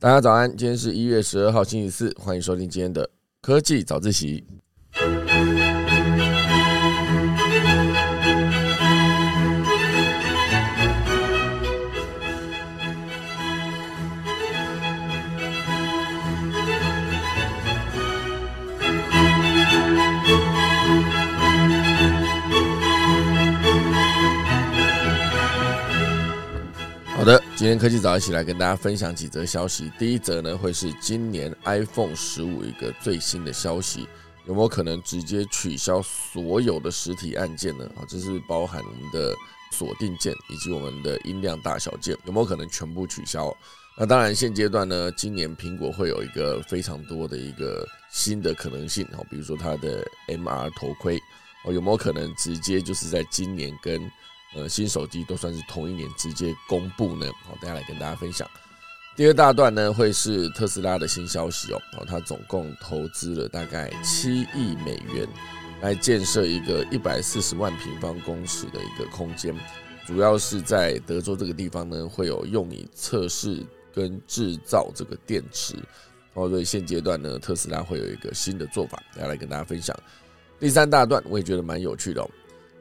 大家早安，今天是一月十二号星期四，欢迎收听今天的科技早自习。的，今天科技早一起来跟大家分享几则消息。第一则呢，会是今年 iPhone 十五一个最新的消息，有没有可能直接取消所有的实体按键呢？啊，这是包含我们的锁定键以及我们的音量大小键，有没有可能全部取消？那当然，现阶段呢，今年苹果会有一个非常多的一个新的可能性哦，比如说它的 MR 头盔哦，有没有可能直接就是在今年跟呃，新手机都算是同一年直接公布呢，好，等下来跟大家分享。第二大段呢，会是特斯拉的新消息哦，哦，它总共投资了大概七亿美元来建设一个一百四十万平方公尺的一个空间，主要是在德州这个地方呢，会有用以测试跟制造这个电池，哦，所以现阶段呢，特斯拉会有一个新的做法，大家来跟大家分享。第三大段我也觉得蛮有趣的哦。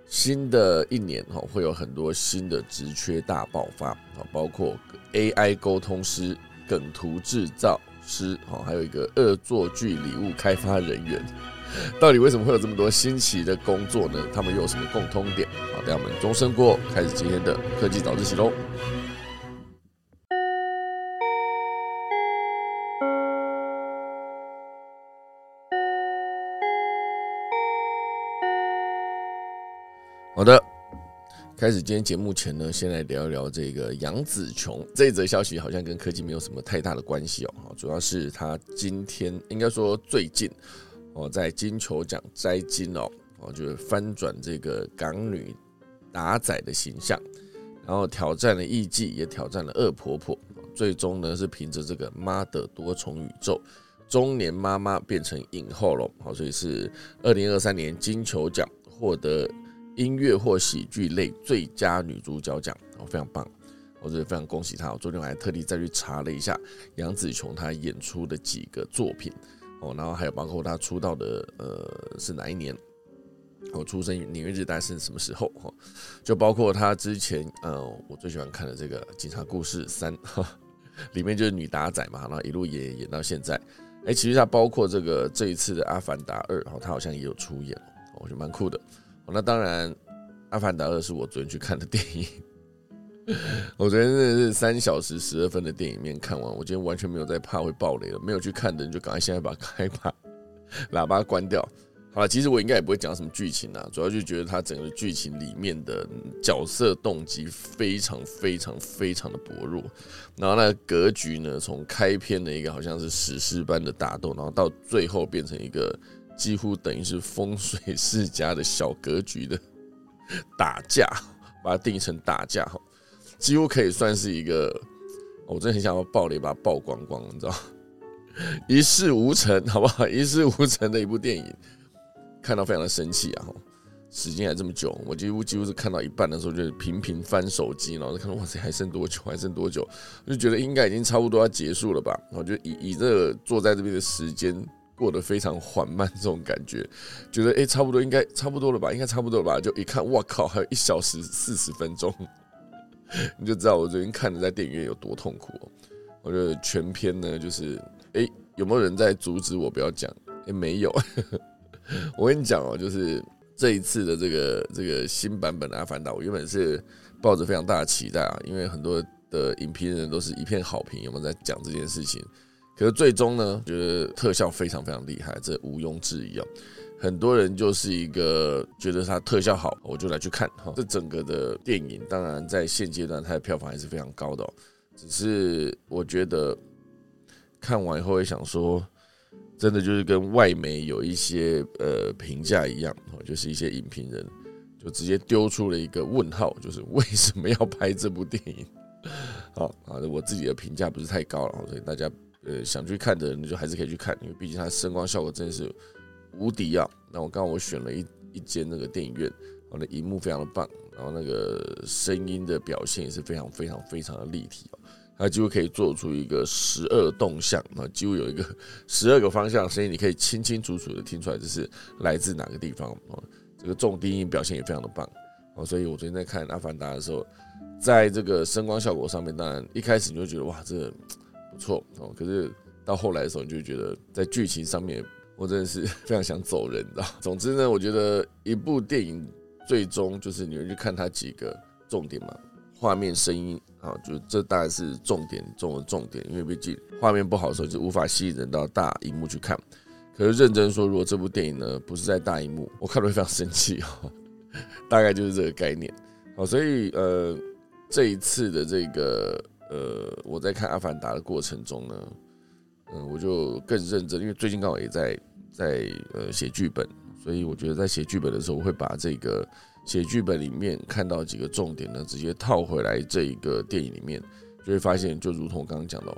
新的一年哈，会有很多新的职缺大爆发啊，包括 AI 沟通师、梗图制造师，哈，还有一个恶作剧礼物开发人员。到底为什么会有这么多新奇的工作呢？他们又有什么共通点？好，等下我们钟声过，开始今天的科技早自习喽。好的，开始今天节目前呢，先来聊一聊这个杨紫琼这一则消息，好像跟科技没有什么太大的关系哦。主要是她今天应该说最近哦，在金球奖摘金哦，哦就是翻转这个港女打仔的形象，然后挑战了艺伎，也挑战了恶婆婆，最终呢是凭着这个妈的多重宇宙中年妈妈变成影后了，好，所以是二零二三年金球奖获得。音乐或喜剧类最佳女主角奖，哦，非常棒，我觉得非常恭喜她。我昨天我还特地再去查了一下杨紫琼她演出的几个作品，哦，然后还有包括她出道的呃是哪一年，我出生年月日大概是什么时候，哈，就包括她之前呃我最喜欢看的这个《警察故事三》，里面就是女打仔嘛，然后一路演演到现在，哎，其实她包括这个这一次的《阿凡达二》，然后她好像也有出演，我觉得蛮酷的。那当然，《阿凡达二》是我昨天去看的电影。我昨天真的是三小时十二分的电影面看完，我今天完全没有在怕会爆雷了。没有去看的人就赶快现在把开把喇叭关掉。好了，其实我应该也不会讲什么剧情啊，主要就觉得它整个剧情里面的角色动机非常非常非常的薄弱。然后那格局呢，从开篇的一个好像是史诗般的打斗，然后到最后变成一个。几乎等于是风水世家的小格局的打架，把它定义成打架哈，几乎可以算是一个，我真的很想要爆雷把它爆光光，你知道，一事无成，好不好？一事无成的一部电影，看到非常的生气啊！时间还这么久，我几乎几乎是看到一半的时候就是频频翻手机，然后就看到哇塞，还剩多久？还剩多久？我就觉得应该已经差不多要结束了吧？然后就以以这个坐在这边的时间。过得非常缓慢，这种感觉，觉得哎，差不多应该差不多了吧，应该差不多了吧，就一看，我靠，还有一小时四十分钟，你就知道我最近看的在电影院有多痛苦。我觉得全篇呢，就是哎，有没有人在阻止我不要讲？哎，没有。我跟你讲哦，就是这一次的这个这个新版本的《阿凡达》，我原本是抱着非常大的期待啊，因为很多的影评人都是一片好评，有没有在讲这件事情？可是最终呢，觉得特效非常非常厉害，这毋庸置疑啊！很多人就是一个觉得它特效好，我就来去看哈。这整个的电影，当然在现阶段它的票房还是非常高的，只是我觉得看完以后会想说，真的就是跟外媒有一些呃评价一样哦，就是一些影评人就直接丢出了一个问号，就是为什么要拍这部电影？好啊，我自己的评价不是太高了，所以大家。呃，想去看的人就还是可以去看，因为毕竟它声光效果真的是无敌啊！那我刚刚我选了一一间那个电影院，我的荧幕非常的棒，然后那个声音的表现也是非常非常非常的立体哦。它几乎可以做出一个十二动向啊，几乎有一个 十二个方向，声音你可以清清楚楚的听出来这是来自哪个地方哦。这个重低音表现也非常的棒哦，所以我昨天在看《阿凡达》的时候，在这个声光效果上面，当然一开始你就觉得哇，这错哦，可是到后来的时候，你就觉得在剧情上面，我真的是 非常想走人的。总之呢，我觉得一部电影最终就是你们去看它几个重点嘛。画面、声音啊，就这当然是重点中的重点，因为毕竟画面不好的时候就无法吸引人到大荧幕去看。可是认真说，如果这部电影呢不是在大荧幕，我看了会非常生气哦。大概就是这个概念。好，所以呃，这一次的这个呃，我在看《阿凡达》的过程中呢，嗯，我就更认真，因为最近刚好也在在呃写剧本，所以我觉得在写剧本的时候，我会把这个。写剧本里面看到几个重点呢，直接套回来这一个电影里面，就会发现，就如同刚刚讲到，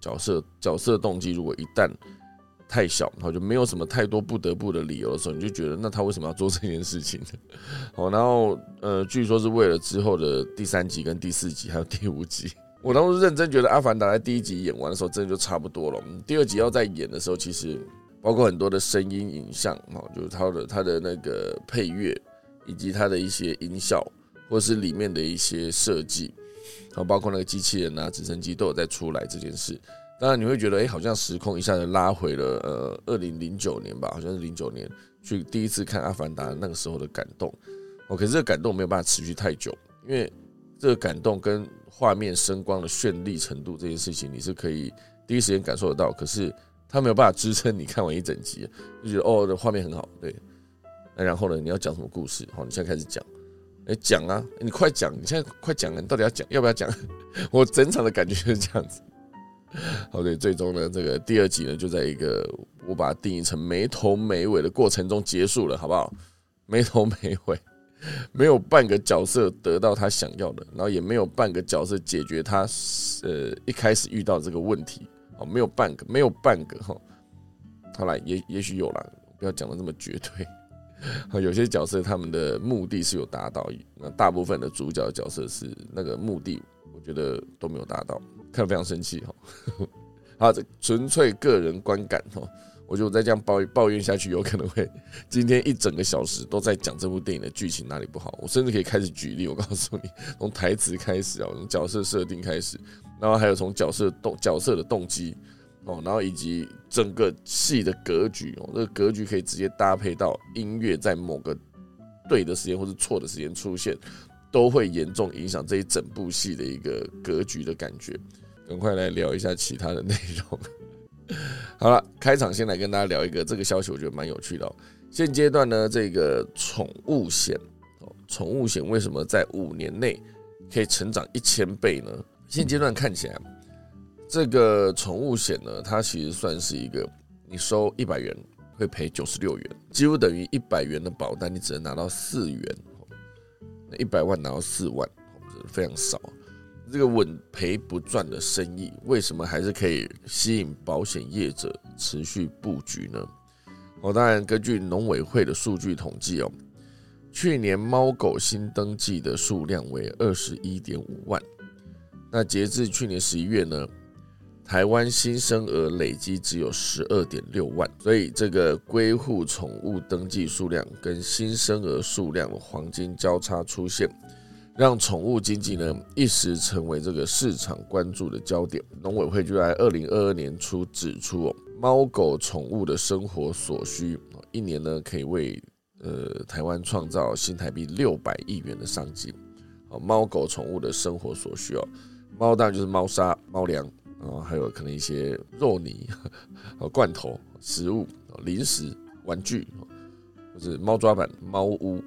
角色角色动机如果一旦太小，然后就没有什么太多不得不的理由的时候，你就觉得那他为什么要做这件事情呢？好，然后呃，据说是为了之后的第三集跟第四集还有第五集，我当时认真觉得《阿凡达》在第一集演完的时候，真的就差不多了。第二集要再演的时候，其实包括很多的声音影像，哈，就是它的它的那个配乐。以及它的一些音效，或是里面的一些设计，然后包括那个机器人啊、直升机都有在出来这件事。当然你会觉得，哎，好像时空一下子拉回了呃二零零九年吧，好像是零九年去第一次看《阿凡达》那个时候的感动。哦，可是这个感动没有办法持续太久，因为这个感动跟画面声光的绚丽程度这件事情，你是可以第一时间感受得到。可是它没有办法支撑你看完一整集，就觉得哦，这画面很好，对。那然后呢？你要讲什么故事？好，你现在开始讲。哎，讲啊！你快讲！你现在快讲！你到底要讲？要不要讲？我整场的感觉就是这样子。好，对，最终呢，这个第二集呢，就在一个我把它定义成没头没尾的过程中结束了，好不好？没头没尾，没有半个角色得到他想要的，然后也没有半个角色解决他呃一开始遇到这个问题。哦，没有半个，没有半个哈。好了，也也许有了，不要讲的这么绝对。有些角色他们的目的是有达到，那大部分的主角角色是那个目的，我觉得都没有达到，看非常生气哈。好，这纯粹个人观感哈，我觉得我再这样抱抱怨下去，有可能会今天一整个小时都在讲这部电影的剧情哪里不好，我甚至可以开始举例，我告诉你，从台词开始啊，从角色设定开始，然后还有从角色动角色的动机。哦，然后以及整个戏的格局哦，这个格局可以直接搭配到音乐，在某个对的时间或是错的时间出现，都会严重影响这一整部戏的一个格局的感觉。赶快来聊一下其他的内容。好了，开场先来跟大家聊一个这个消息，我觉得蛮有趣的。现阶段呢，这个宠物险哦，宠物险为什么在五年内可以成长一千倍呢？现阶段看起来。这个宠物险呢，它其实算是一个，你收一百元会赔九十六元，几乎等于一百元的保单，你只能拿到四元，那一百万拿到四万，非常少。这个稳赔不赚的生意，为什么还是可以吸引保险业者持续布局呢？哦，当然，根据农委会的数据统计哦，去年猫狗新登记的数量为二十一点五万，那截至去年十一月呢？台湾新生儿累计只有十二点六万，所以这个归户宠物登记数量跟新生儿数量的黄金交叉出现，让宠物经济呢一时成为这个市场关注的焦点。农委会就在二零二二年初指出，哦，猫狗宠物的生活所需，一年呢可以为呃台湾创造新台币六百亿元的商机。哦，猫狗宠物的生活所需哦，猫当然就是猫砂、猫粮。哦，还有可能一些肉泥、和罐头、食物、零食、玩具，或是猫抓板、猫屋。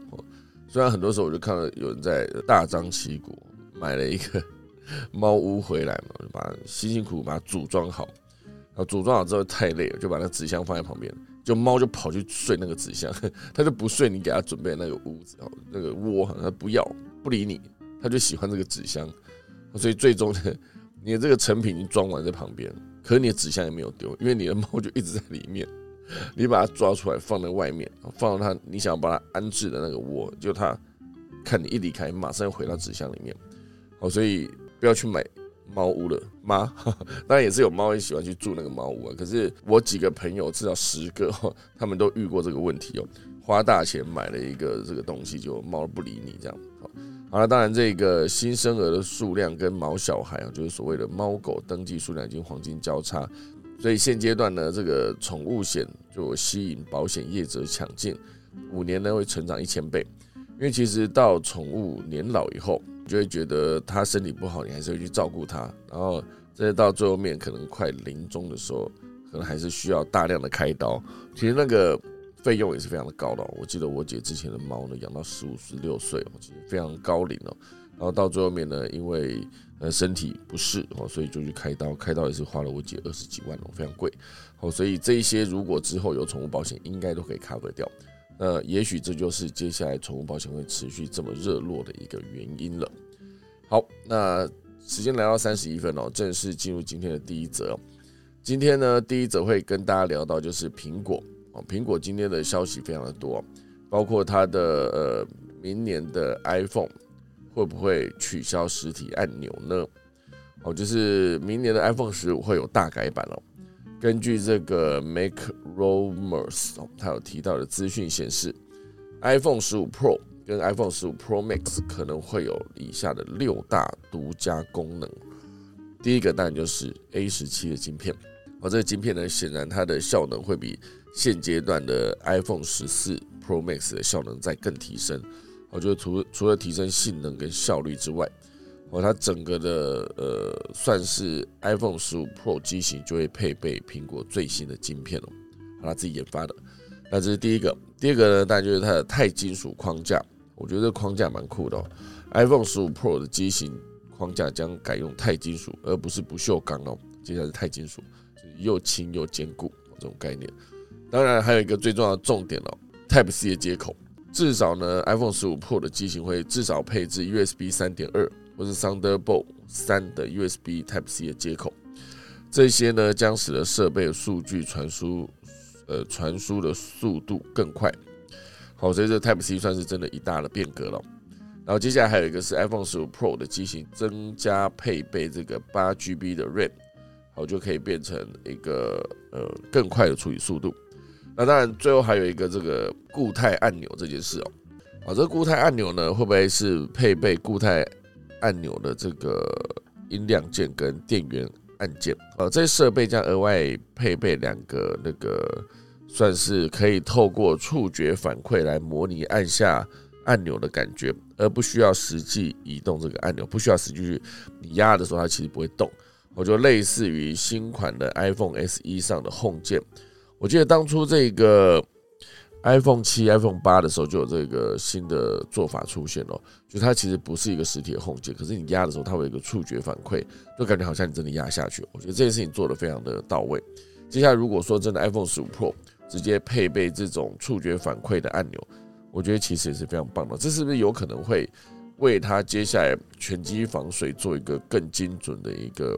虽然很多时候我就看到有人在大张旗鼓买了一个 猫屋回来嘛，就把辛辛苦苦把它组装好，然后组装好之后太累了，就把那纸箱放在旁边，就猫就跑去睡那个纸箱，它就不睡你给它准备那个屋子哦，那个窝，它不要不理你，它就喜欢这个纸箱，所以最终呢。你的这个成品已经装完在旁边，可是你的纸箱也没有丢，因为你的猫就一直在里面。你把它抓出来放在外面，放到它你想要把它安置的那个窝，就它看你一离开，马上又回到纸箱里面。好，所以不要去买猫屋了妈？当然也是有猫也喜欢去住那个猫屋啊。可是我几个朋友至少十个，他们都遇过这个问题哦。花大钱买了一个这个东西，就猫不理你这样。好了，当然这个新生儿的数量跟毛小孩啊，就是所谓的猫狗登记数量已经黄金交叉，所以现阶段呢，这个宠物险就吸引保险业者抢进，五年呢会成长一千倍。因为其实到宠物年老以后，你就会觉得它身体不好，你还是会去照顾它。然后再到最后面可能快临终的时候，可能还是需要大量的开刀。其实那个费用也是非常的高的。我记得我姐之前的猫呢，养到十五、十六岁哦，其实非常高龄哦。然后到最后面呢，因为呃身体不适哦，所以就去开刀。开刀也是花了我姐二十几万哦，非常贵。哦，所以这一些如果之后有宠物保险，应该都可以 cover 掉。那也许这就是接下来宠物保险会持续这么热络的一个原因了。好，那时间来到三十一分哦，正式进入今天的第一则。今天呢，第一则会跟大家聊到就是苹果哦，苹果今天的消息非常的多，包括它的呃明年的 iPhone 会不会取消实体按钮呢？哦，就是明年的 iPhone 十五会有大改版哦。根据这个 Make Rumors 哦，他有提到的资讯显示，iPhone 十五 Pro 跟 iPhone 十五 Pro Max 可能会有以下的六大独家功能。第一个当然就是 A 十七的晶片，而这个晶片呢，显然它的效能会比现阶段的 iPhone 十四 Pro Max 的效能再更提升。我觉得除除了提升性能跟效率之外，哦，它整个的呃，算是 iPhone 十五 Pro 机型就会配备苹果最新的晶片哦，它自己研发的。那这是第一个，第二个呢，当然就是它的钛金属框架，我觉得这框架蛮酷的哦。iPhone 十五 Pro 的机型框架将改用钛金属，而不是不锈钢哦，接下来是钛金属，又轻又坚固这种概念。当然还有一个最重要的重点哦，Type C 的接口，至少呢，iPhone 十五 Pro 的机型会至少配置 USB 三点二。或是 Thunderbolt 三的 USB Type C 的接口，这些呢将使得设备的数据传输，呃，传输的速度更快。好，所以这 Type C 算是真的一大的变革了。然后接下来还有一个是 iPhone 十五 Pro 的机型增加配备这个八 GB 的 RAM，好就可以变成一个呃更快的处理速度。那当然最后还有一个这个固态按钮这件事哦，啊，这个固态按钮呢会不会是配备固态？按钮的这个音量键跟电源按键，呃，这些设备将额外配备两个那个，算是可以透过触觉反馈来模拟按下按钮的感觉，而不需要实际移动这个按钮，不需要实际去你压的时候它其实不会动。我觉得类似于新款的 iPhone SE 上的 Home 键，我记得当初这个。iPhone 七、iPhone 八的时候就有这个新的做法出现了，就它其实不是一个实体的 Home 键，可是你压的时候它会有一个触觉反馈，就感觉好像你真的压下去。我觉得这件事情做的非常的到位。接下来如果说真的 iPhone 十五 Pro 直接配备这种触觉反馈的按钮，我觉得其实也是非常棒的。这是不是有可能会为它接下来全机防水做一个更精准的一个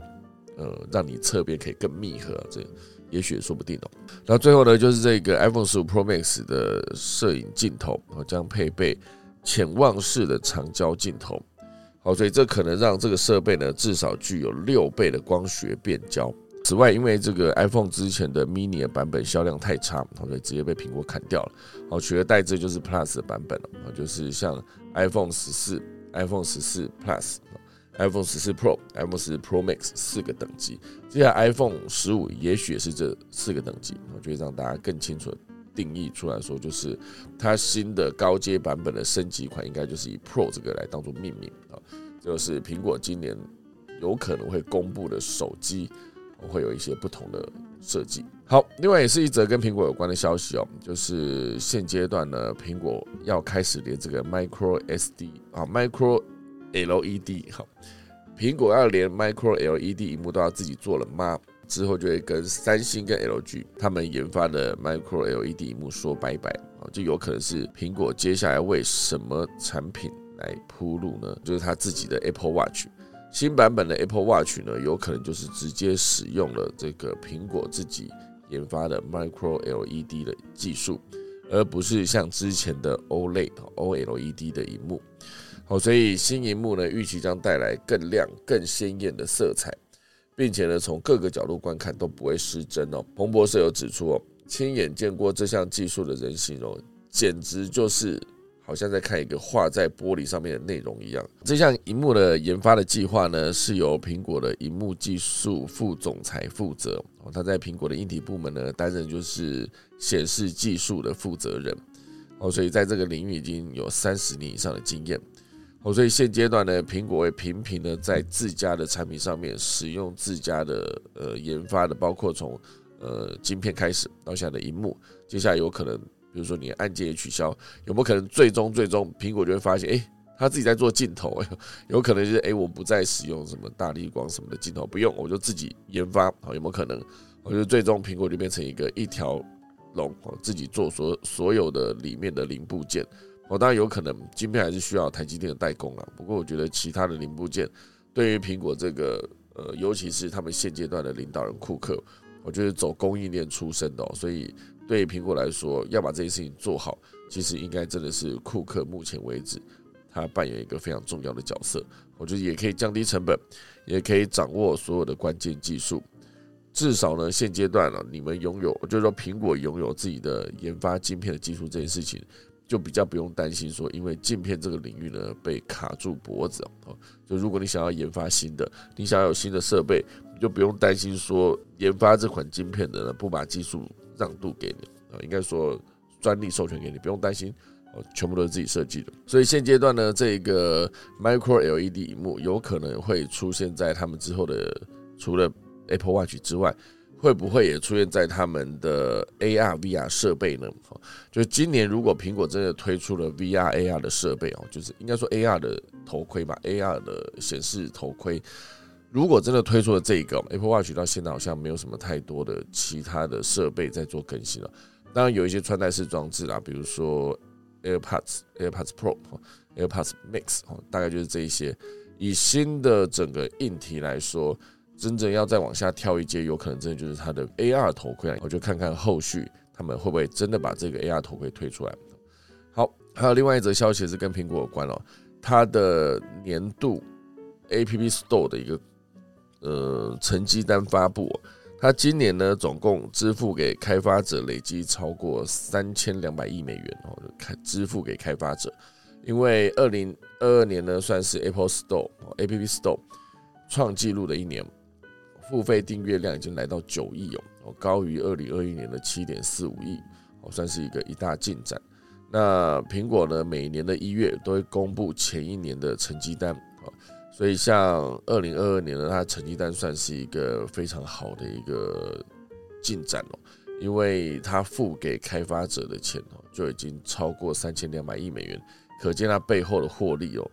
呃，让你侧边可以更密合这？也许也说不定哦。那最后呢，就是这个 iPhone 十五 Pro Max 的摄影镜头，将配备潜望式的长焦镜头。好，所以这可能让这个设备呢，至少具有六倍的光学变焦。此外，因为这个 iPhone 之前的 Mini 版本销量太差，所以直接被苹果砍掉了。好，取而代之就是 Plus 的版本了，就是像 iPhone 十四、iPhone 十四 Plus。iPhone 十四 Pro、iPhone 十四 Pro Max 四个等级，接下来 iPhone 十五也许也是这四个等级，我觉得让大家更清楚定义出来说，就是它新的高阶版本的升级款，应该就是以 Pro 这个来当做命名啊。就是苹果今年有可能会公布的手机会有一些不同的设计。好，另外也是一则跟苹果有关的消息哦，就是现阶段呢，苹果要开始连这个 Micro SD 啊 Micro。LED 好，苹果要连 Micro LED 荧幕都要自己做了吗？之后就会跟三星跟 LG 他们研发的 Micro LED 荧幕说拜拜啊，就有可能是苹果接下来为什么产品来铺路呢？就是它自己的 Apple Watch 新版本的 Apple Watch 呢，有可能就是直接使用了这个苹果自己研发的 Micro LED 的技术，而不是像之前的 OLED OLED 的荧幕。好，所以新荧幕呢，预期将带来更亮、更鲜艳的色彩，并且呢，从各个角度观看都不会失真哦。彭博社有指出哦，亲眼见过这项技术的人形容，简直就是好像在看一个画在玻璃上面的内容一样。这项荧幕的研发的计划呢，是由苹果的荧幕技术副总裁负责哦，他在苹果的硬体部门呢，担任就是显示技术的负责人哦，所以在这个领域已经有三十年以上的经验。哦，所以现阶段呢，苹果会频频的在自家的产品上面使用自家的呃研发的，包括从呃晶片开始到现在的荧幕，接下来有可能，比如说你按键也取消，有没有可能最终最终苹果就会发现，哎，他自己在做镜头，有可能就是哎，我不再使用什么大力光什么的镜头，不用，我就自己研发，好，有没有可能？我觉得最终苹果就变成一个一条龙，哦，自己做所所有的里面的零部件。我当然有可能晶片还是需要台积电的代工了，不过我觉得其他的零部件对于苹果这个呃，尤其是他们现阶段的领导人库克，我觉得走供应链出身的，所以对于苹果来说要把这件事情做好，其实应该真的是库克目前为止他扮演一个非常重要的角色。我觉得也可以降低成本，也可以掌握所有的关键技术。至少呢，现阶段呢，你们拥有，就是说苹果拥有自己的研发晶片的技术这件事情。就比较不用担心说，因为镜片这个领域呢被卡住脖子哦。就如果你想要研发新的，你想要有新的设备，你就不用担心说研发这款晶片的呢不把技术让渡给你啊，应该说专利授权给你，不用担心哦，全部都是自己设计的。所以现阶段呢，这个 Micro LED 荧幕有可能会出现在他们之后的，除了 Apple Watch 之外。会不会也出现在他们的 AR VR 设备呢？就今年如果苹果真的推出了 VR AR 的设备哦，就是应该说 AR 的头盔吧，AR 的显示头盔，如果真的推出了这个 Apple Watch，到现在好像没有什么太多的其他的设备在做更新了。当然有一些穿戴式装置啦，比如说 AirPods、AirPods Pro、AirPods Max 哦，大概就是这一些。以新的整个硬体来说。真正要再往下跳一阶，有可能真的就是它的 AR 头盔我就看看后续他们会不会真的把这个 AR 头盔推出来。好，还有另外一则消息是跟苹果有关哦，它的年度 App Store 的一个呃成绩单发布，它今年呢总共支付给开发者累积超过三千两百亿美元哦，开支付给开发者，因为二零二二年呢算是 Apple Store App Store 创纪录的一年。付费订阅量已经来到九亿哦，高于二零二一年的七点四五亿，哦，算是一个一大进展。那苹果呢，每年的一月都会公布前一年的成绩单，啊，所以像二零二二年呢，它成绩单算是一个非常好的一个进展哦，因为它付给开发者的钱哦，就已经超过三千两百亿美元，可见它背后的获利哦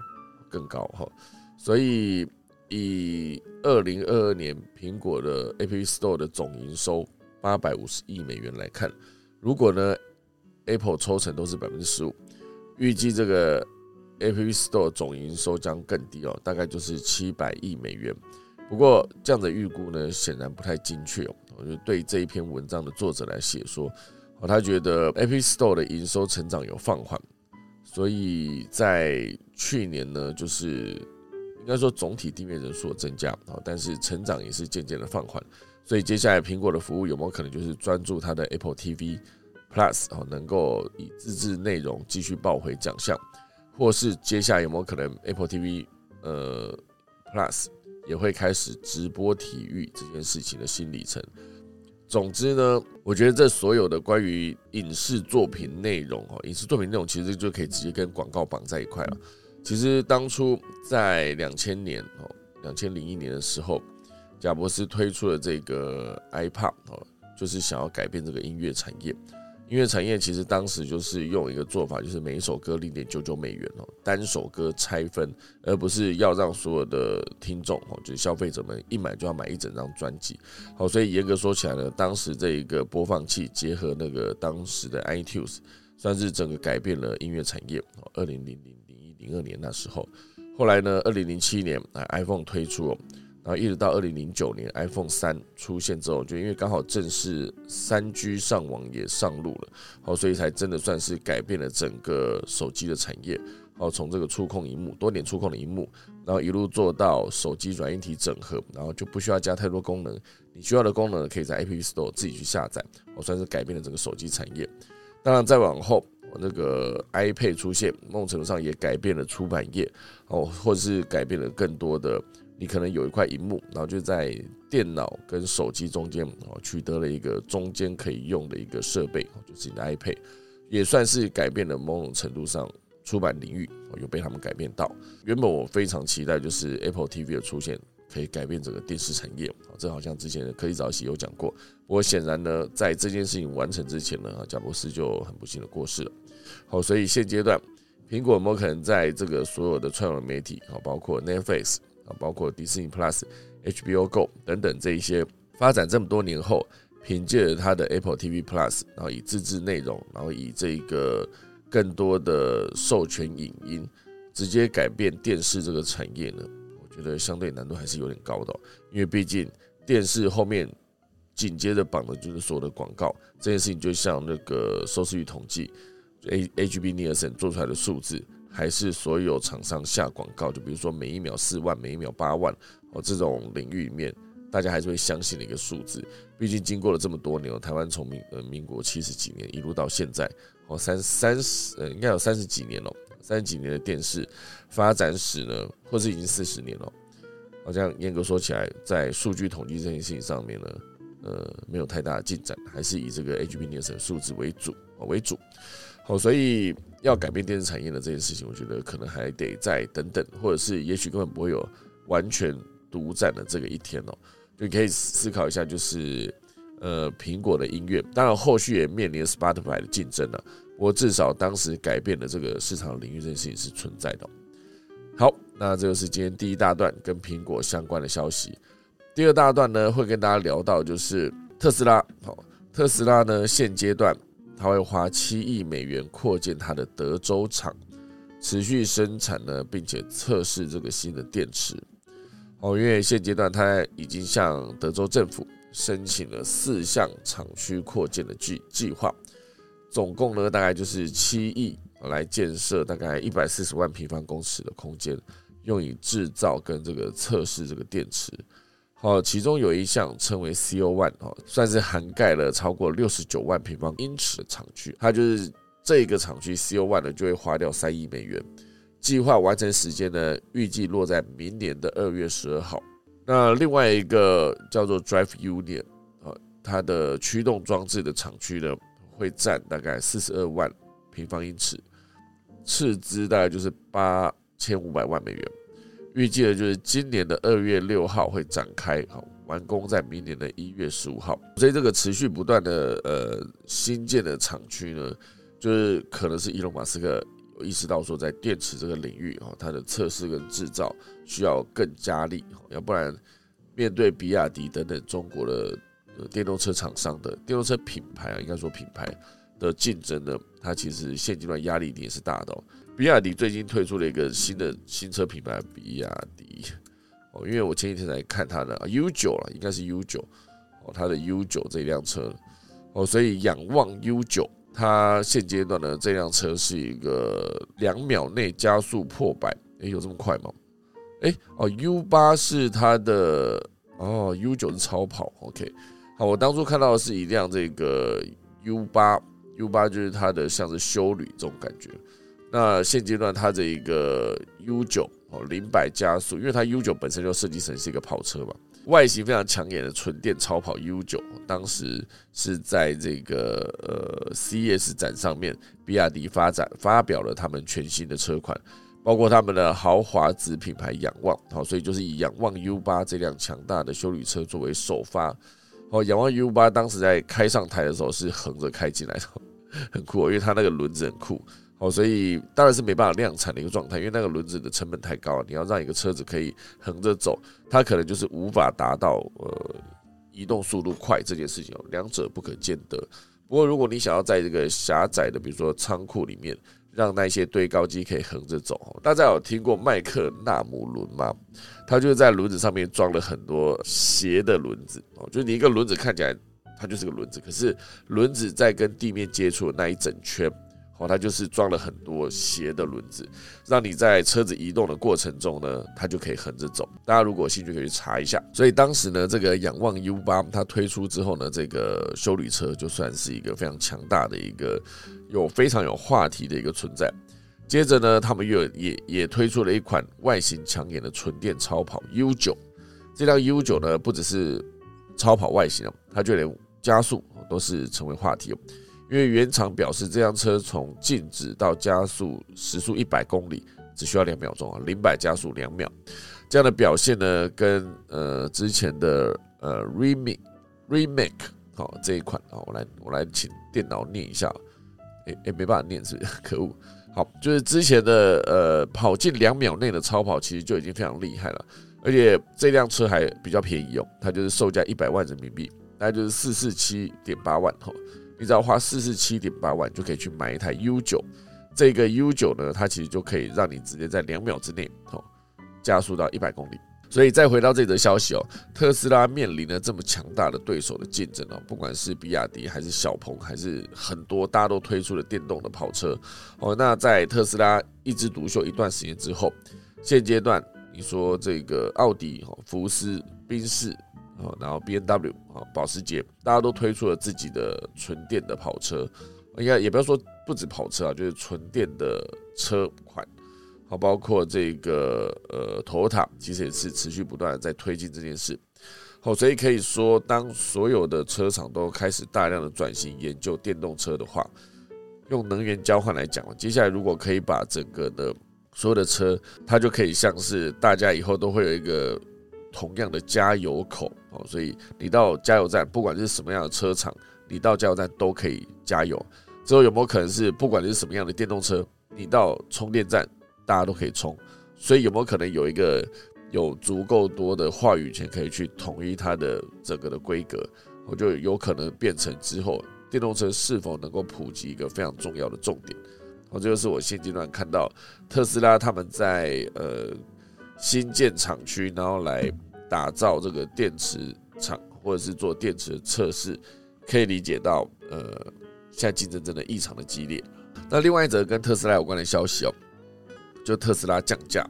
更高哈，所以。以二零二二年苹果的 App Store 的总营收八百五十亿美元来看，如果呢 Apple 抽成都是百分之十五，预计这个 App Store 总营收将更低哦，大概就是七百亿美元。不过这样的预估呢，显然不太精确哦。我就对这一篇文章的作者来写说，哦，他觉得 App Store 的营收成长有放缓，所以在去年呢，就是。应该说，总体订阅人数增加啊，但是成长也是渐渐的放缓。所以接下来苹果的服务有没有可能就是专注它的 Apple TV Plus 哦，能够以自制内容继续抱回奖项，或是接下来有没有可能 Apple TV 呃 Plus 也会开始直播体育这件事情的新里程？总之呢，我觉得这所有的关于影视作品内容哦，影视作品内容其实就可以直接跟广告绑在一块了。其实当初在两千年哦，两千零一年的时候，贾博斯推出了这个 iPad 哦，就是想要改变这个音乐产业。音乐产业其实当时就是用一个做法，就是每一首歌零点九九美元哦，单首歌拆分，而不是要让所有的听众哦，就是消费者们一买就要买一整张专辑。好，所以严格说起来呢，当时这一个播放器结合那个当时的 iTunes，算是整个改变了音乐产业。二零零零。零零二年那时候，后来呢？二零零七年啊，iPhone 推出，然后一直到二零零九年 iPhone 三出现之后，就因为刚好正是三 G 上网也上路了，好，所以才真的算是改变了整个手机的产业。哦，从这个触控荧幕多点触控的荧幕，然后一路做到手机软硬体整合，然后就不需要加太多功能，你需要的功能可以在 App Store 自己去下载，我算是改变了整个手机产业。当然再往后，那个 iPad 出现，某种程度上也改变了出版业哦，或者是改变了更多的。你可能有一块荧幕，然后就在电脑跟手机中间哦，取得了一个中间可以用的一个设备，就是你的 iPad，也算是改变了某种程度上出版领域，有被他们改变到。原本我非常期待就是 Apple TV 的出现，可以改变整个电视产业啊，这好像之前的科技早起有讲过。不过显然呢，在这件事情完成之前呢，贾博士就很不幸的过世了。好，所以现阶段苹果有没有可能在这个所有的串流媒体啊，包括 Netflix。啊，包括迪士尼 Plus、HBO Go 等等这一些发展这么多年后，凭借着它的 Apple TV Plus，然后以自制内容，然后以这个更多的授权影音，直接改变电视这个产业呢？我觉得相对难度还是有点高的，因为毕竟电视后面紧接着绑的就是所有的广告，这件事情就像那个收视率统计，A H B Nielsen 做出来的数字。还是所有厂商下广告，就比如说每一秒四万，每一秒八万哦，这种领域里面，大家还是会相信的一个数字。毕竟经过了这么多年，台湾从民呃民国七十几年一路到现在哦，三三十呃应该有三十几年了，三十几年的电视发展史呢，或是已经四十年了。好像严格说起来，在数据统计这件事情上面呢，呃，没有太大的进展，还是以这个 H B N E A S E N 数字为主为主。好，所以。要改变电视产业的这件事情，我觉得可能还得再等等，或者是也许根本不会有完全独占的这个一天哦。就可以思考一下，就是呃，苹果的音乐，当然后续也面临 Spotify 的竞争了。不过至少当时改变了这个市场领域这件事情是存在的。好，那这就是今天第一大段跟苹果相关的消息。第二大段呢，会跟大家聊到就是特斯拉。好，特斯拉呢现阶段。他会花七亿美元扩建他的德州厂，持续生产呢，并且测试这个新的电池。哦，因为现阶段他已经向德州政府申请了四项厂区扩建的计计划，总共呢大概就是七亿来建设大概一百四十万平方公尺的空间，用以制造跟这个测试这个电池。哦，其中有一项称为 CO One 哦，算是涵盖了超过六十九万平方英尺的厂区。它就是这个厂区 CO One 呢，就会花掉三亿美元。计划完成时间呢，预计落在明年的二月十二号。那另外一个叫做 Drive Union 啊，它的驱动装置的厂区呢，会占大概四十二万平方英尺，斥资大概就是八千五百万美元。预计的就是今年的二月六号会展开，好完工在明年的一月十五号。所以这个持续不断的呃新建的厂区呢，就是可能是伊隆马斯克有意识到说，在电池这个领域哈，它的测试跟制造需要更加力，要不然面对比亚迪等等中国的电动车厂商的电动车品牌啊，应该说品牌的竞争呢，它其实现阶段压力一定是大的。比亚迪最近推出了一个新的新车品牌，比亚迪。哦，因为我前几天才看它的 U 九了，应该是 U 九。哦，它的 U 九这辆车。哦，所以仰望 U 九，它现阶段呢这辆车是一个两秒内加速破百，诶，有这么快吗？诶，哦，U 八是它的哦，U 九是超跑，OK，好，我当初看到的是一辆这个 U 八，U 八就是它的像是修旅这种感觉。那现阶段它这一个 U 九哦零百加速，因为它 U 九本身就设计成是一个跑车嘛，外形非常抢眼的纯电超跑 U 九，当时是在这个呃 C S 展上面，比亚迪发展发表了他们全新的车款，包括他们的豪华子品牌仰望，好，所以就是以仰望 U 八这辆强大的修旅车作为首发，哦，仰望 U 八当时在开上台的时候是横着开进来的，很酷，哦因为它那个轮子很酷。哦，所以当然是没办法量产的一个状态，因为那个轮子的成本太高。你要让一个车子可以横着走，它可能就是无法达到呃移动速度快这件事情哦，两者不可兼得。不过如果你想要在这个狭窄的，比如说仓库里面，让那些堆高机可以横着走，大家有听过麦克纳姆轮吗？它就是在轮子上面装了很多斜的轮子哦，就是你一个轮子看起来它就是个轮子，可是轮子在跟地面接触的那一整圈。哦，它就是装了很多斜的轮子，让你在车子移动的过程中呢，它就可以横着走。大家如果有兴趣可以去查一下。所以当时呢，这个仰望 U 八它推出之后呢，这个修理车就算是一个非常强大的一个有非常有话题的一个存在。接着呢，他们又也也推出了一款外形抢眼的纯电超跑 U 九。这辆 U 九呢，不只是超跑外形哦，它就连加速都是成为话题。因为原厂表示，这辆车从静止到加速时速一百公里只需要两秒钟啊，零百加速两秒，这样的表现呢，跟呃之前的呃 Remake Remake 好这一款啊，我来我来请电脑念一下，诶诶没办法念是不是？可恶！好，就是之前的呃跑进两秒内的超跑，其实就已经非常厉害了，而且这辆车还比较便宜哦，它就是售价一百万人民币，大概就是四四七点八万哈。你只要花四十七点八万就可以去买一台 U 九，这个 U 九呢，它其实就可以让你直接在两秒之内哦加速到一百公里。所以再回到这则消息哦，特斯拉面临了这么强大的对手的竞争哦，不管是比亚迪还是小鹏，还是很多大家都推出了电动的跑车哦。那在特斯拉一枝独秀一段时间之后，现阶段你说这个奥迪、福斯、宾士。哦，然后 B N W 啊，保时捷，大家都推出了自己的纯电的跑车，应该也不要说不止跑车啊，就是纯电的车款，好，包括这个呃丰田其实也是持续不断的在推进这件事，好，所以可以说，当所有的车厂都开始大量的转型研究电动车的话，用能源交换来讲，接下来如果可以把整个的所有的车，它就可以像是大家以后都会有一个。同样的加油口哦，所以你到加油站，不管是什么样的车厂，你到加油站都可以加油。之后有没有可能是，不管是什么样的电动车，你到充电站大家都可以充？所以有没有可能有一个有足够多的话语权，可以去统一它的整个的规格？我就有可能变成之后电动车是否能够普及一个非常重要的重点。哦，这就是我现阶段看到特斯拉他们在呃。新建厂区，然后来打造这个电池厂，或者是做电池测试，可以理解到，呃，现在竞争真的异常的激烈。那另外一则跟特斯拉有关的消息哦，就特斯拉降价，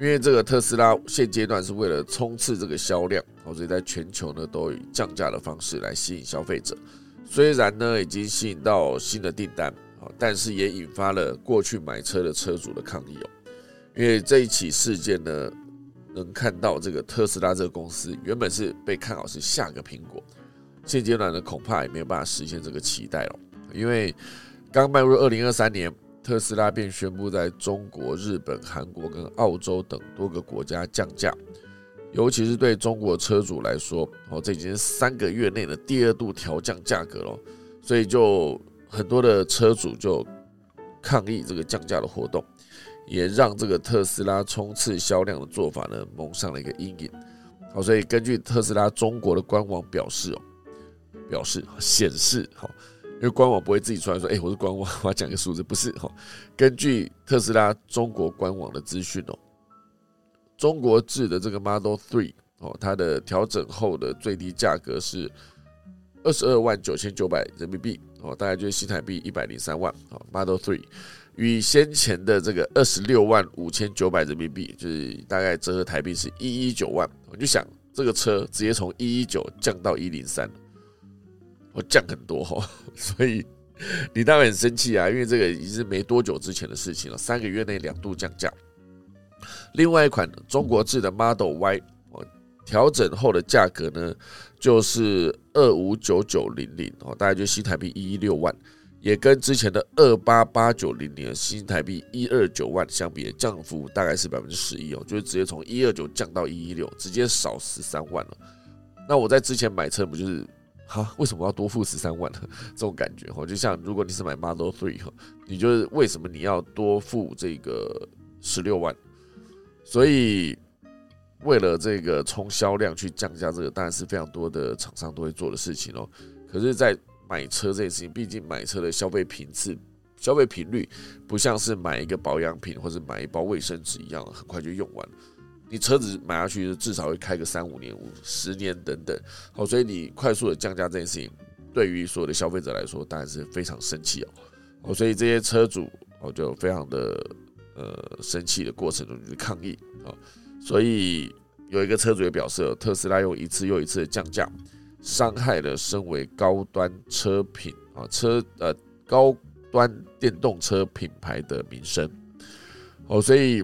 因为这个特斯拉现阶段是为了冲刺这个销量，所以在全球呢都以降价的方式来吸引消费者。虽然呢已经吸引到新的订单，但是也引发了过去买车的车主的抗议哦。因为这一起事件呢，能看到这个特斯拉这个公司原本是被看好是下个苹果，现阶段呢恐怕也没有办法实现这个期待了。因为刚迈入二零二三年，特斯拉便宣布在中国、日本、韩国跟澳洲等多个国家降价，尤其是对中国车主来说，哦，这已经是三个月内的第二度调降价格了，所以就很多的车主就抗议这个降价的活动。也让这个特斯拉冲刺销量的做法呢蒙上了一个阴影。好，所以根据特斯拉中国的官网表示哦，表示显示哈，因为官网不会自己出来说，哎，我是官网，我要讲一个数字，不是哈。根据特斯拉中国官网的资讯哦，中国制的这个 Model Three 哦，它的调整后的最低价格是二十二万九千九百人民币哦，大概就是新台币一百零三万哦，Model Three。与先前的这个二十六万五千九百人民币，就是大概折合台币是一一九万。我就想，这个车直接从一一九降到一零三，我降很多哈，所以你当然很生气啊，因为这个已经是没多久之前的事情了，三个月内两度降价。另外一款中国制的 Model Y，调整后的价格呢，就是二五九九零零哦，大概就新台币一一六万。也跟之前的二八八九零零新台币一二九万相比，降幅大概是百分之十一哦，就是直接从一二九降到一一六，直接少十三万了。那我在之前买车不就是哈？为什么要多付十三万呢？这种感觉哈，就像如果你是买 Model Three 哈，你就是为什么你要多付这个十六万？所以为了这个冲销量去降价，这个当然是非常多的厂商都会做的事情哦。可是，在买车这件事情，毕竟买车的消费频次、消费频率不像是买一个保养品或者买一包卫生纸一样，很快就用完。你车子买下去至少会开个三五年、五十年等等。好，所以你快速的降价这件事情，对于所有的消费者来说，当然是非常生气哦。哦，所以这些车主哦就非常的呃生气的过程中就是抗议啊，所以有一个车主也表示，特斯拉用一次又一次的降价，伤害了身为高端车品啊车呃高端电动车品牌的名声。哦，所以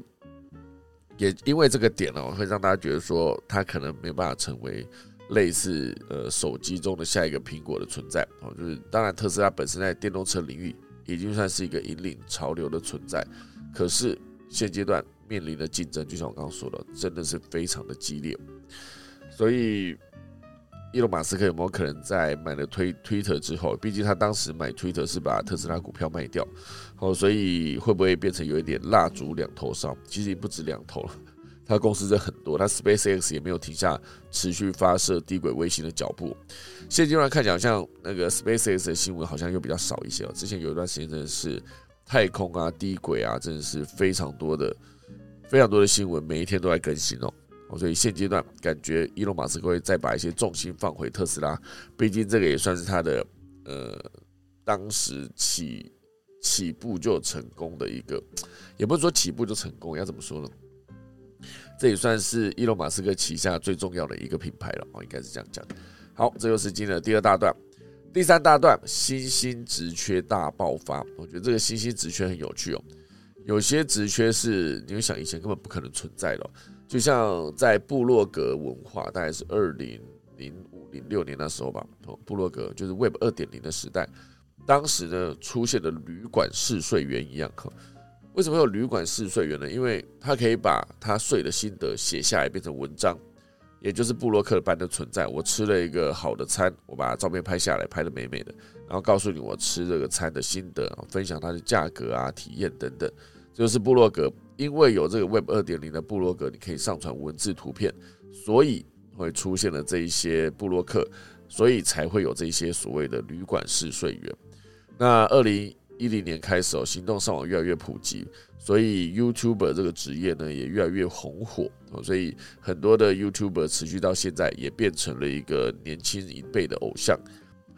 也因为这个点哦，会让大家觉得说，它可能没有办法成为类似呃手机中的下一个苹果的存在哦。就是当然，特斯拉本身在电动车领域已经算是一个引领潮流的存在，可是现阶段面临的竞争，就像我刚刚说的，真的是非常的激烈。所以，伊隆马斯克有没有可能在买了推推特之后，毕竟他当时买推特是把特斯拉股票卖掉。哦，所以会不会变成有一点蜡烛两头烧？其实不止两头了，他公司这很多，他 SpaceX 也没有停下持续发射低轨卫星的脚步。现阶段看起来，像那个 SpaceX 的新闻好像又比较少一些哦。之前有一段时间真的是太空啊、低轨啊，真的是非常多的、非常多的新闻，每一天都在更新哦。所以现阶段感觉伊隆马斯克会再把一些重心放回特斯拉，毕竟这个也算是他的呃当时起。起步就成功的一个，也不是说起步就成功，要怎么说呢？这也算是伊隆马斯克旗下最重要的一个品牌了哦，应该是这样讲。好，这就是今天的第二大段，第三大段，新兴职缺大爆发。我觉得这个新兴职缺很有趣哦。有些职缺是你会想以前根本不可能存在的，就像在部落格文化，大概是二零零五零六年那时候吧，哦，部落格就是 Web 二点零的时代。当时呢，出现的旅馆试睡员一样，为什么有旅馆试睡员呢？因为他可以把他睡的心得写下来，变成文章，也就是布洛克般的存在。我吃了一个好的餐，我把照片拍下来，拍的美美的，然后告诉你我吃这个餐的心得，分享它的价格啊、体验等等，就是布洛格。因为有这个 Web 二点零的布洛格，你可以上传文字、图片，所以会出现了这一些布洛克，所以才会有这些所谓的旅馆试睡员。那二零一零年开始哦，行动上网越来越普及，所以 YouTuber 这个职业呢也越来越红火哦，所以很多的 YouTuber 持续到现在也变成了一个年轻一辈的偶像，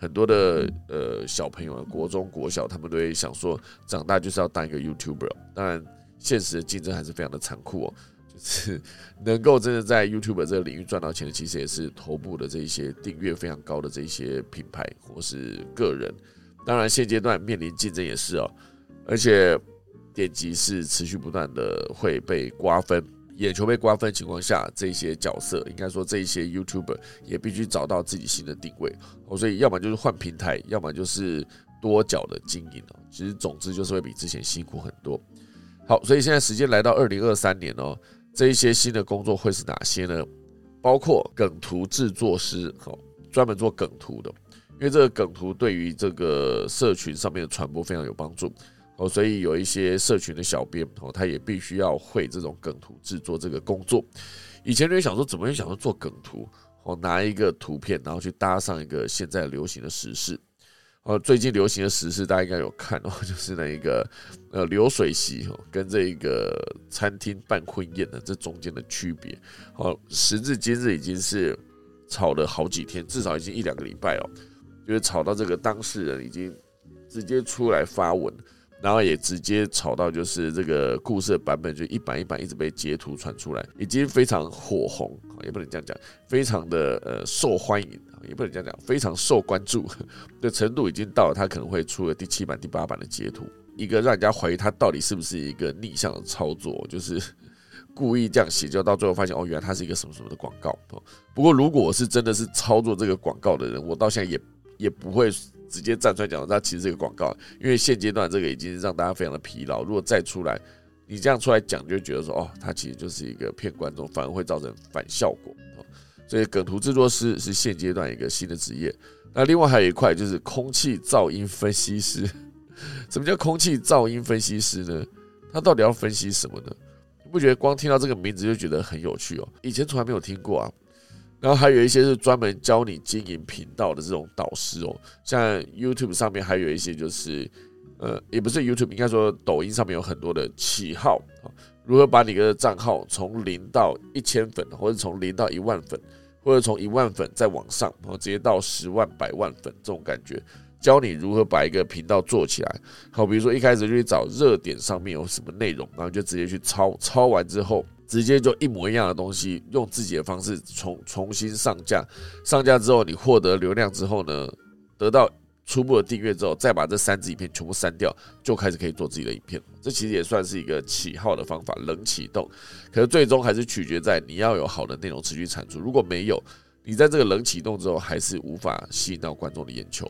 很多的呃小朋友啊，国中国小他们都会想说，长大就是要当一个 YouTuber。当然，现实的竞争还是非常的残酷哦，就是能够真的在 YouTuber 这个领域赚到钱的，其实也是头部的这一些订阅非常高的这一些品牌或是个人。当然，现阶段面临竞争也是哦，而且点击是持续不断的会被瓜分，眼球被瓜分的情况下，这些角色应该说这些 YouTuber 也必须找到自己新的定位哦，所以要么就是换平台，要么就是多角的经营哦。其实总之就是会比之前辛苦很多。好，所以现在时间来到二零二三年哦，这一些新的工作会是哪些呢？包括梗图制作师，好，专门做梗图的。因为这个梗图对于这个社群上面的传播非常有帮助哦，所以有一些社群的小编哦，他也必须要会这种梗图制作这个工作。以前人想说，怎么会想说做梗图哦，拿一个图片然后去搭上一个现在流行的时事哦，最近流行的时事大家应该有看哦，就是那一个呃流水席哦，跟这一个餐厅办婚宴的这中间的区别哦，时至今日已经是吵了好几天，至少已经一两个礼拜哦。就是吵到这个当事人已经直接出来发文，然后也直接炒到就是这个故事的版本就一版一版一直被截图传出来，已经非常火红，也不能这样讲，非常的呃受欢迎，也不能这样讲，非常受关注 的程度已经到了，他可能会出了第七版、第八版的截图，一个让人家怀疑他到底是不是一个逆向的操作，就是故意这样写，就到最后发现哦，原来他是一个什么什么的广告。不过如果我是真的是操作这个广告的人，我到现在也。也不会直接站出来讲，那其实这个广告，因为现阶段这个已经让大家非常的疲劳。如果再出来，你这样出来讲，就觉得说，哦，它其实就是一个骗观众，反而会造成反效果。所以梗图制作师是现阶段一个新的职业。那另外还有一块就是空气噪音分析师。什么叫空气噪音分析师呢？他到底要分析什么呢？你不觉得光听到这个名字就觉得很有趣哦？以前从来没有听过啊。然后还有一些是专门教你经营频道的这种导师哦，像 YouTube 上面还有一些就是，呃，也不是 YouTube，应该说抖音上面有很多的起号啊，如何把你的账号从零到一千粉，或者从零到一万粉，或者从一万粉再往上，然后直接到十万、百万粉这种感觉，教你如何把一个频道做起来。好，比如说一开始就去找热点上面有什么内容，然后就直接去抄，抄完之后直接就一模一样的东西，用自己的方式重重新上架。上架之后，你获得流量之后呢，得到初步的订阅之后，再把这三支影片全部删掉，就开始可以做自己的影片。这其实也算是一个起号的方法，冷启动。可是最终还是取决在你要有好的内容持续产出。如果没有，你在这个冷启动之后，还是无法吸引到观众的眼球。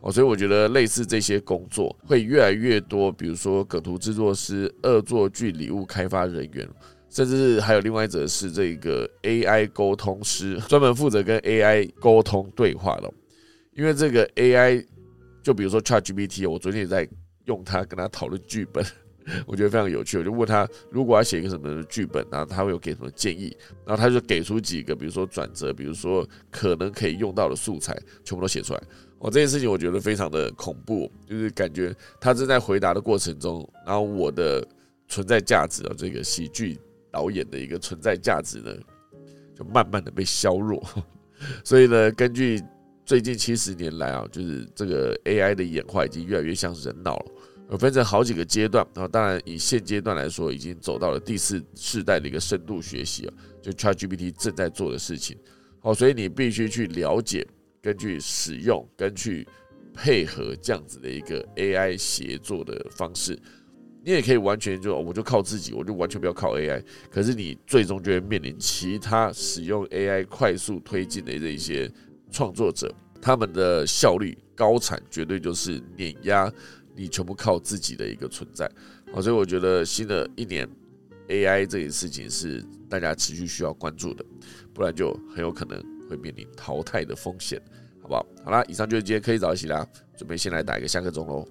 哦，所以我觉得类似这些工作会越来越多，比如说梗图制作师、恶作剧礼物开发人员，甚至还有另外一则是这个 AI 沟通师，专门负责跟 AI 沟通对话的。因为这个 AI，就比如说 ChatGPT，我昨天也在用它跟他讨论剧本，我觉得非常有趣。我就问他，如果要写一个什么剧本，然后他会有给什么建议，然后他就给出几个，比如说转折，比如说可能可以用到的素材，全部都写出来。我这件事情我觉得非常的恐怖，就是感觉他正在回答的过程中，然后我的存在价值啊，这个喜剧导演的一个存在价值呢，就慢慢的被削弱。所以呢，根据最近七十年来啊，就是这个 AI 的演化已经越来越像人脑了，分成好几个阶段。然后当然以现阶段来说，已经走到了第四世代的一个深度学习啊，就 ChatGPT 正在做的事情。好，所以你必须去了解。根据使用，根据配合这样子的一个 AI 协作的方式，你也可以完全就我就靠自己，我就完全不要靠 AI。可是你最终就会面临其他使用 AI 快速推进的这一些创作者，他们的效率高产绝对就是碾压你全部靠自己的一个存在。好，所以我觉得新的一年 AI 这件事情是大家持续需要关注的，不然就很有可能会面临淘汰的风险。好不好？好啦，以上就是今天可以早起啦，准备先来打一个下课钟喽。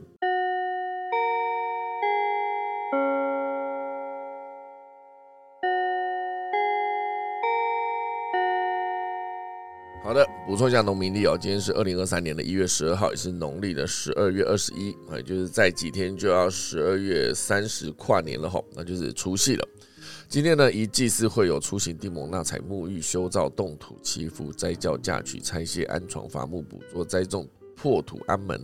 好的，补充一下农民历哦，今天是二零二三年的一月十二号，也是农历的十二月二十一，也就是在几天就要十二月三十跨年了哈，那就是除夕了。今天呢，宜祭祀会有出行、地蒙纳采、沐浴、修造、动土、祈福、斋教、嫁娶、拆卸、安床、伐木、捕捉、栽种、破土、安门。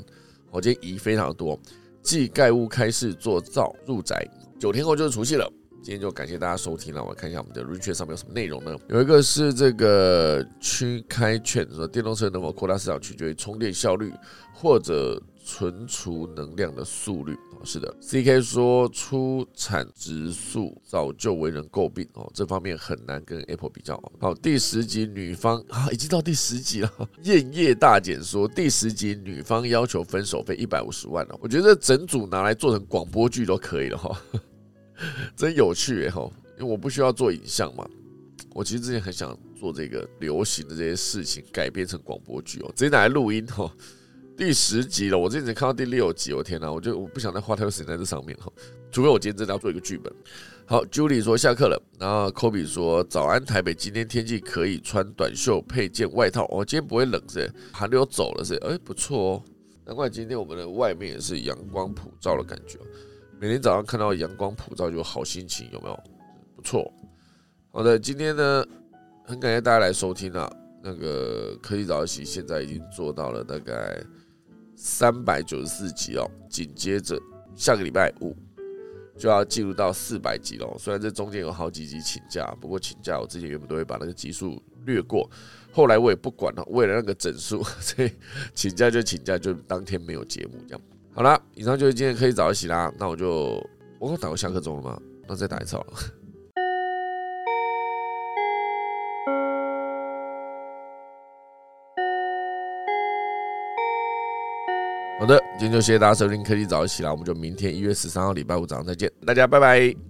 我今天宜非常多，祭盖屋、开市、做灶、入宅。九天后就是除夕了。今天就感谢大家收听了，我看一下我们的 r 券上面有什么内容呢？有一个是这个区开券，说电动车能否扩大市场，取决于充电效率或者存储能量的速率。是的，C K 说出产值速早就为人诟病哦，这方面很难跟 Apple 比较。好，第十集女方啊，已经到第十集了。艳叶大减说第十集女方要求分手费一百五十万了，我觉得整组拿来做成广播剧都可以了哈，真有趣哈，因为我不需要做影像嘛，我其实之前很想做这个流行的这些事情改编成广播剧哦，直接拿来录音哈。第十集了，我之前看到第六集，我天哪，我就我不想再花太多时间在这上面哈，除非我今天真的要做一个剧本。好，Julie 说下课了，然后 Kobe 说早安台北，今天天气可以穿短袖配件外套，哦，今天不会冷是？寒流走了是？哎，不错哦，难怪今天我们的外面也是阳光普照的感觉，每天早上看到阳光普照就好心情，有没有？不错。好的，今天呢，很感谢大家来收听啊，那个科技早起现在已经做到了大概。三百九十四集哦，紧接着下个礼拜五就要进入到四百集喽。虽然这中间有好几集请假，不过请假我之前原本都会把那个集数略过，后来我也不管了，为了那个整数，所以请假就请假，就当天没有节目这样。好了，以上就是今天科技早一起啦。那我就我打过下课钟了吗？那再打一次好了。好的，今天就谢谢大家收听科技早起啦，我们就明天一月十三号礼拜五早上再见，大家拜拜。